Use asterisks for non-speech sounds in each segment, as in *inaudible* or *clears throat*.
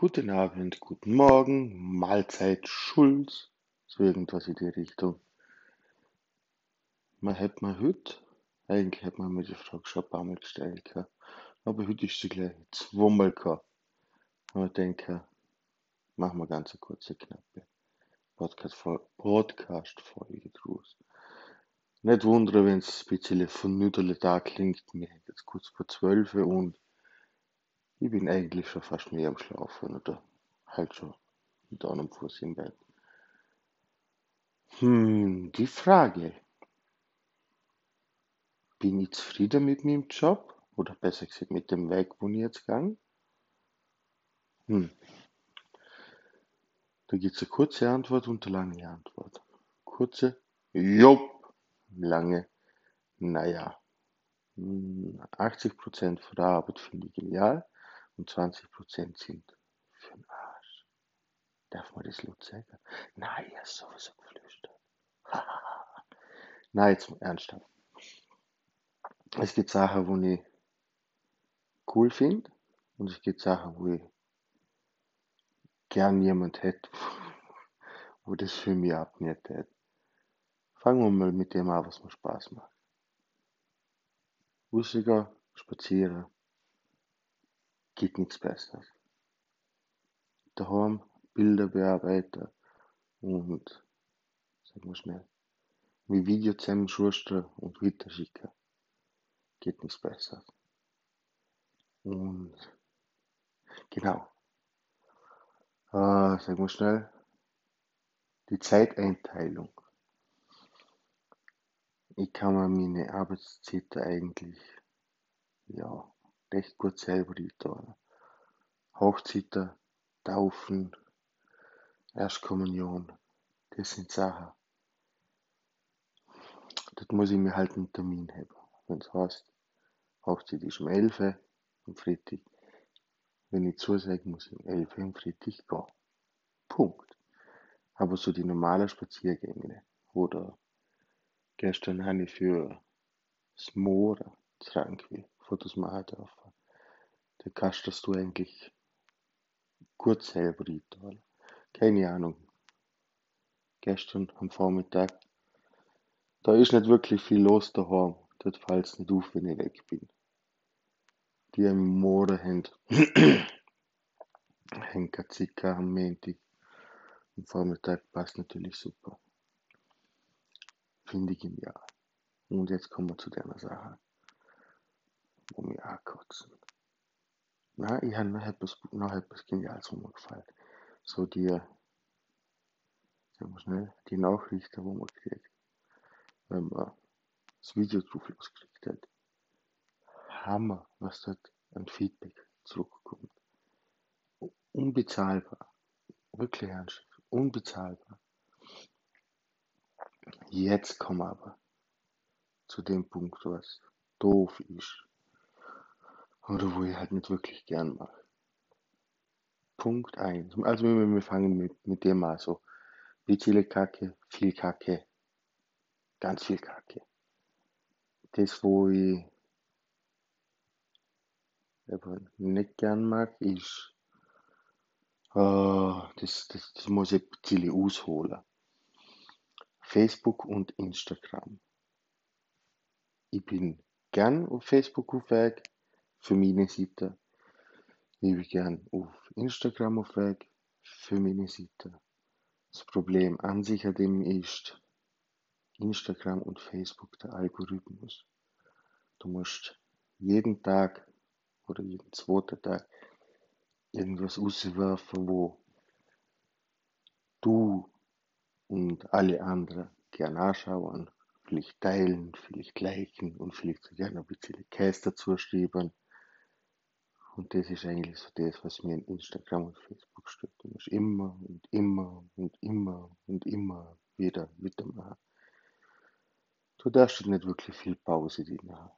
Guten Abend, guten Morgen, Mahlzeit, Schulz, so irgendwas in die Richtung. Man hätte mir heute, eigentlich hätte man mir die Frage schon ein paar Mal gestellt, gehabt, aber heute ist sie gleich zweimal gehabt. Und ich denke, machen wir ganz eine kurze, knappe Podcast-Folge Podcast draus. Nicht wundern, wenn es ein bisschen Nüderle da klingt, mir jetzt kurz vor zwölf und ich bin eigentlich schon fast mehr am Schlafen oder halt schon mit einem Fuß im Bett. Hm, die Frage. Bin ich zufrieden mit meinem Job? Oder besser gesagt mit dem Weg, wo ich jetzt gehe? Hm. Da gibt es eine kurze Antwort und eine lange Antwort. Kurze, Jopp. Lange, naja. 80% hm, von der Arbeit finde ich genial und 20% sind für den Arsch. Darf man das laut sagen? Nein, er ist sowieso geflüstert. *laughs* Nein, jetzt ernsthaft. Es gibt Sachen, wo ich cool finde und es gibt Sachen, wo ich gern jemand hätte, *laughs* wo das für mich abnimmt hätte. Fangen wir mal mit dem an, was mir Spaß macht. Russiger, spazieren, geht nichts Besseres. Daheim Bilder bearbeiten und, sag mal schnell, wie Video zusammenschustern und weiterschicken. Geht nichts Besseres. Und, genau. Äh, sag mal schnell, die Zeiteinteilung. Ich kann mir meine Arbeitszeit eigentlich, ja, recht gut selber getan. Hochzeiten, Taufen, Erstkommunion, das sind Sachen. Dort muss ich mir halt einen Termin haben. Wenn es heißt, Hochzeit ist um 11 Uhr am Freitag. Wenn ich zusage, muss ich um 11 Uhr am Freitag gehen. Punkt. Aber so die normalen Spaziergänge oder gestern habe ich für das Moor, Tranquil, Fotos machen dürfen. Da kannst du eigentlich gut selber einteilen. Keine Ahnung. Gestern am Vormittag. Da ist nicht wirklich viel los daheim. Dort fällt es nicht auf, wenn ich weg bin. Die am Morgen haben, *clears throat* haben Zika am Montag. Am Vormittag passt natürlich super. Finde ich genial. Und jetzt kommen wir zu der Sache wo ankotzen. Na, ich habe noch etwas, noch etwas Geniales mir gefallen. So die, sagen wir schnell, die Nachrichten, wo man kriegt, wenn man das Video drauf losgekriegt hat. Hammer, was dort an Feedback zurückkommt. Unbezahlbar. Wirklich ernst. Unbezahlbar. Jetzt kommen wir aber zu dem Punkt, was doof ist. Oder wo ich halt nicht wirklich gern mache. Punkt 1. Also wir fangen mit, mit dem an. So, bisschen Kacke, viel Kacke, ganz viel Kacke. Das, wo ich nicht gern mag, ist, uh, das, das, das muss ich ein bisschen ausholen. Facebook und Instagram. Ich bin gern auf Facebook für meine Seite. Ich bin gerne auf Instagram auf Weg für meine Seite. Das Problem an sich an dem ist Instagram und Facebook der Algorithmus. Du musst jeden Tag oder jeden zweiten Tag irgendwas auswerfen, wo du und alle anderen gerne anschauen, vielleicht teilen, vielleicht liken und vielleicht gerne ein bisschen Käse dazu schreiben. Und das ist eigentlich so das, was mir in Instagram und Facebook stört. Du musst immer und immer und immer und immer wieder weitermachen. Du darfst nicht wirklich viel Pause drin haben.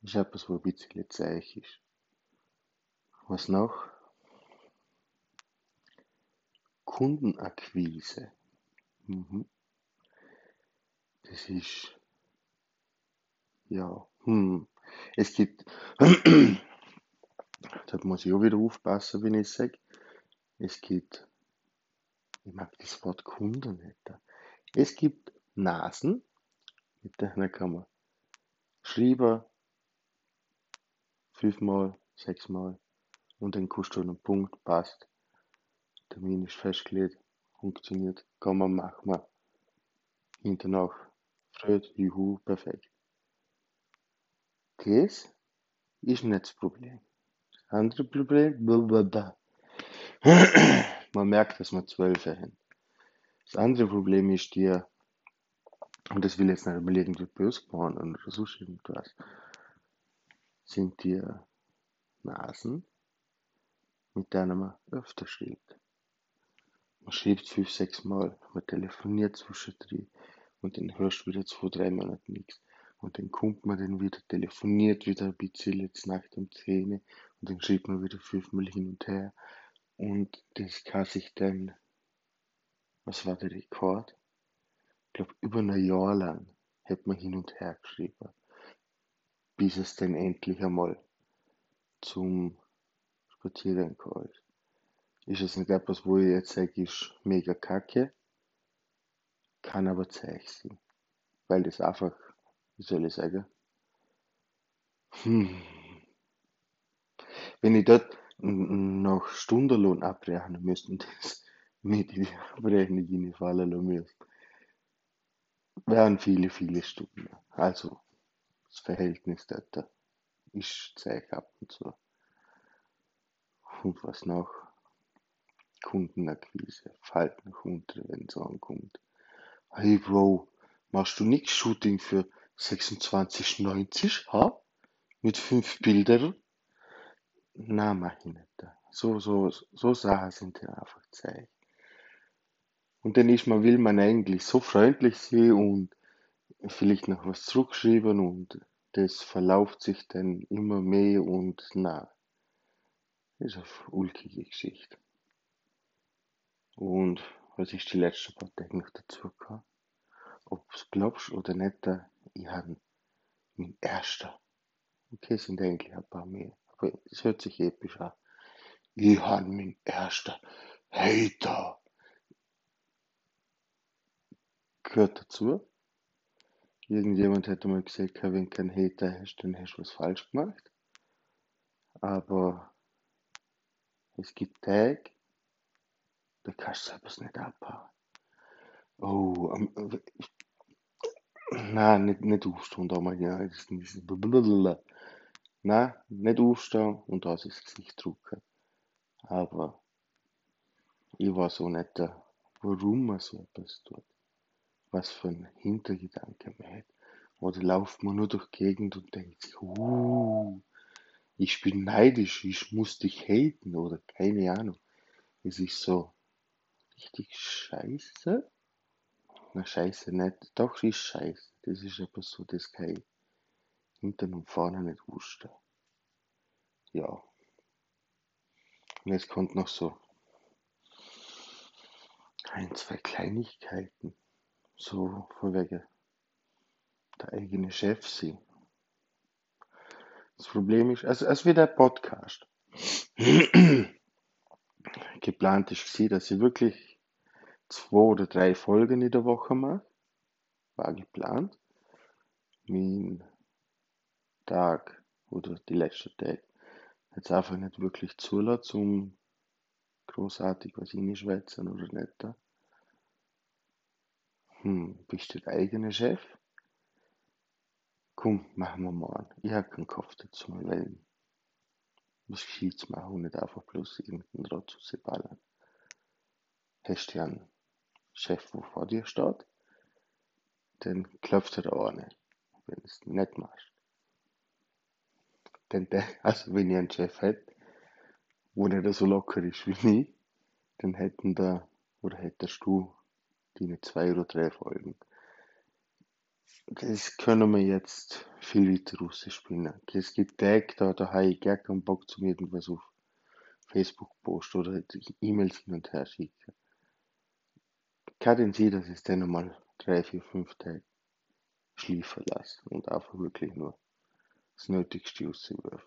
Das ist etwas, wo ein bisschen zeig ist. Was noch? Kundenakquise. Mhm. Das ist, ja, hm. Es gibt da muss ich auch wieder aufpassen, wenn ich sage, es gibt, ich mag das Wort Kunden nicht, es gibt Nasen, mit denen kann man schreiben, fünfmal, sechsmal und dann kannst einen Punkt, passt, Termin ist festgelegt, funktioniert, kann man machen, hinterher freut, juhu, perfekt. Das ist nicht das Problem. Andere man merkt, dass wir zwölf haben. Das andere Problem ist dir, und das will jetzt nicht mal irgendwie böse gemacht oder sonst irgendwas, sind die Nasen, mit denen man öfter schreibt. Man schreibt fünf, sechs Mal, man telefoniert zwischendrin und dann hörst du wieder zwei, drei Monate nichts. Und dann kommt man dann wieder, telefoniert wieder ein bisschen jetzt Nacht um 10 und dann schreibt man wieder fünfmal hin und her. Und das kann sich dann, was war der Rekord? Ich glaube, über ein Jahr lang hat man hin und her geschrieben, bis es dann endlich einmal zum Spaziergang gekommen ist. Ist es nicht etwas, wo ich jetzt sage, ist mega kacke, kann aber Zeich sein. Weil das einfach, wie soll ich sagen, hm, wenn ich dort noch Stundenlohn abrechnen müsste und *laughs* das mit in die Abrechnung reinfallen lassen müsste, wären viele, viele Stunden. Also, das Verhältnis dort ist Zeich ab und zu. Und was noch? Kundenakquise, fällt nach unten, wenn es ankommt. Hey Bro, machst du nix Shooting für 26,90, ha? Mit fünf Bildern? Na, mach ich nicht. So, so, so Sachen sind ja einfach Zeit. Und dann ist man, will man eigentlich so freundlich sein und vielleicht noch was zurückschreiben und das verlauft sich dann immer mehr und na, das ist eine ulkige Geschichte. Und was ist die letzten paar Tage noch dazu gekommen? Ob du glaubst oder nicht, ich habe mein erster. Okay, sind eigentlich ein paar mehr, es hört sich episch an. Ich habe mein erster Hater. Gehört dazu. Irgendjemand hätte mal gesagt, wenn du keinen Hater hast, dann hast du was falsch gemacht. Aber es gibt Tage, da kannst du selbst nicht abhauen. Oh, am, nein, nicht, nicht aufstehen, da mal ja, das ist nicht, blablabla. Nein, nicht aufstehen und das ins Gesicht drücken. Aber ich weiß auch nicht, warum man so etwas tut. Was für ein Hintergedanke man hat. Oder lauft man nur durch die Gegend und denkt sich, uh, ich bin neidisch, ich muss dich haten oder keine Ahnung. Es ist so richtig scheiße. Na scheiße nicht, doch ist scheiße. Das ist aber so, das kann ich hinten und vorne nicht wussten. Ja. Und jetzt kommt noch so ein, zwei Kleinigkeiten. So von wegen der eigene Chef sein. Das Problem ist, also es wird ein Podcast. *clears throat* Geplant ist sie, dass ich wirklich zwei oder drei Folgen in der Woche mache. War geplant. Mein Tag oder die letzten Tage jetzt einfach nicht wirklich zulassen, um großartig was hinschwätzen oder nicht. Hm, bist du der eigene Chef? Komm, machen wir mal. Ich habe keinen Kopf dazu, weil was Gescheites machen und nicht einfach bloß irgendeinen Rotz rausballern. Hast du einen Chef, der vor dir steht, dann klopft er da an, wenn du es nicht machst. Der, *laughs* also wenn ich einen Chef hätte, wo nicht so locker ist wie ich, dann hätten da, oder hättest du deine zwei oder drei Folgen. Das können wir jetzt viel weiter rausspielen. Es gibt Tage, da, da habe ich gar keinen Bock zum irgendwas auf Facebook posten oder E-Mails hin und her schicken. Kann denn sein, dass ich es dann nochmal drei, vier, fünf Tage schliefen lasse und einfach wirklich nur das Nötigste rauswerfe.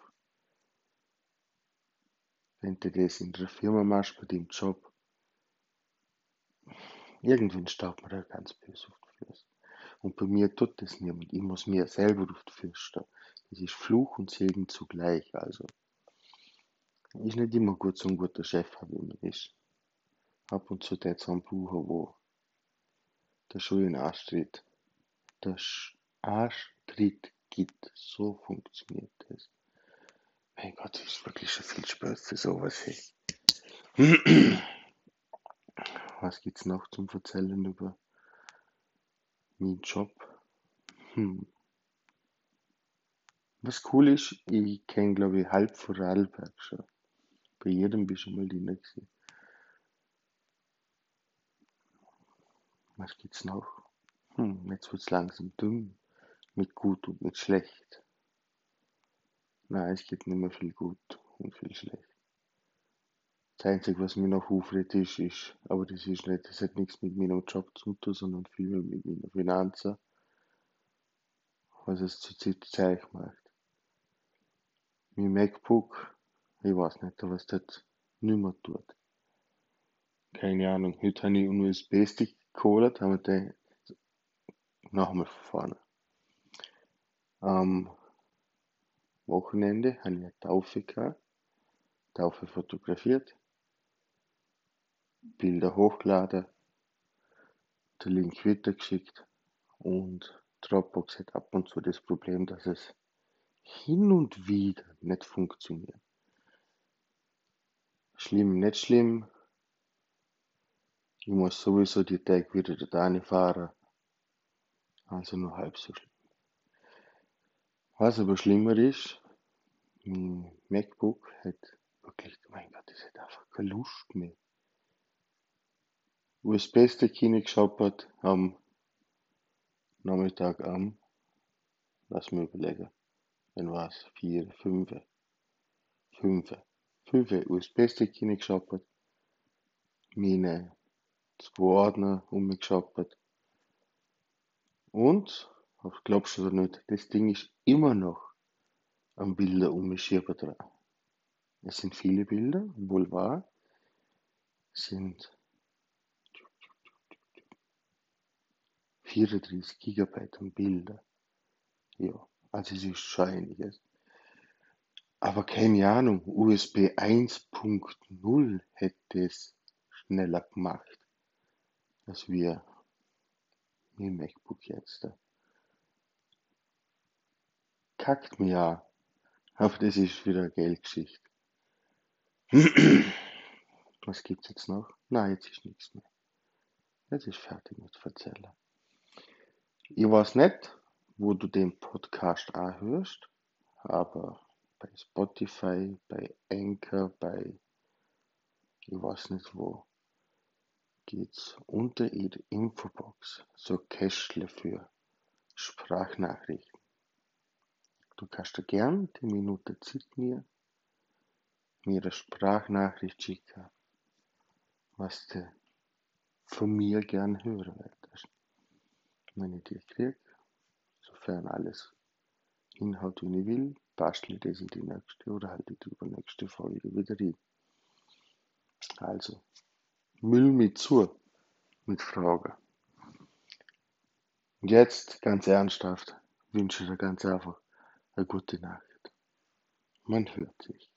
wenn du das in der Firma machst, bei dem Job, irgendwann staubt mir da ganz böse auf die Füße. Und bei mir tut das niemand. Ich muss mir selber auf die Füße stehen. Das ist Fluch und Segen zugleich. Also, ist nicht immer gut, so ein guter Chef wie man ist. Ab und zu der ein Bucher, wo der Schuh in Arsch tritt. Der Arschtritt gibt. So funktioniert das. Mein Gott, es ist wirklich schon viel Spaß für sowas. Hey. *clears throat* Was gibt's noch zum Erzählen über meinen Job? Hm. Was cool ist, ich kenne glaube ich halb Vorarlberg schon. Bei jedem bin ich schon mal die nächste. Was gibt's noch? Hm, jetzt wird's langsam dünn. Mit gut und mit schlecht. Nein, es gibt nicht mehr viel gut und viel schlecht. Das Einzige, was mir noch aufregt, ist, ist, aber das ist nicht, das hat nichts mit meinem Job zu tun, sondern vielmehr mit meinen Finanzen, was es zurzeit Zeit macht. Mein MacBook, ich weiß nicht, was das nicht mehr tut. Keine Ahnung, heute habe ich einen USB-Stick geholt, haben wir den nochmal von vorne. Am Wochenende habe ich eine Taufe gehabt, Taufe fotografiert, Bilder hochgeladen, den Link weitergeschickt und Dropbox hat ab und zu das Problem, dass es hin und wieder nicht funktioniert. Schlimm, nicht schlimm. Ich muss sowieso die Tag wieder da fahren. Also nur halb so schlimm. Was aber schlimmer ist, mein MacBook hat wirklich, mein Gott, das hat einfach keine Lust mehr. Geschaut hat am Nachmittag am, lass mir überlegen, wenn war's, vier, fünf, fünf, fünf, geschaut hat, meine zwei Ordner um mich Und, glaubst du oder nicht, das Ding ist immer noch am Bilder um mich dran. Es sind viele Bilder, wohl wahr, sind 34 Gigabyte an Bilder. Ja, also es ist schon einiges. Aber keine Ahnung, USB 1.0 hätte es schneller gemacht, als wir mit MacBook jetzt. Kackt mir ja. Aber das ist wieder eine Geldgeschichte. *clears throat* Was gibt's jetzt noch? Nein, jetzt ist nichts mehr. Jetzt ist fertig mit Erzählen. Ich weiß nicht, wo du den Podcast anhörst, aber bei Spotify, bei Anchor, bei ich weiß nicht wo, geht's unter ihrer Infobox so Kästle für Sprachnachrichten. Du kannst dir gern die Minute Zeit mir, mir eine Sprachnachricht schicken, was du von mir gern hören willst wenn ich die kriege, sofern alles hinhaut, wie ich will, bastle das in die nächste oder halt die übernächste Folge wieder rein. Also, Müll mit zu mit Fragen. Und jetzt, ganz ernsthaft, wünsche ich dir ganz einfach eine gute Nacht. Man hört sich.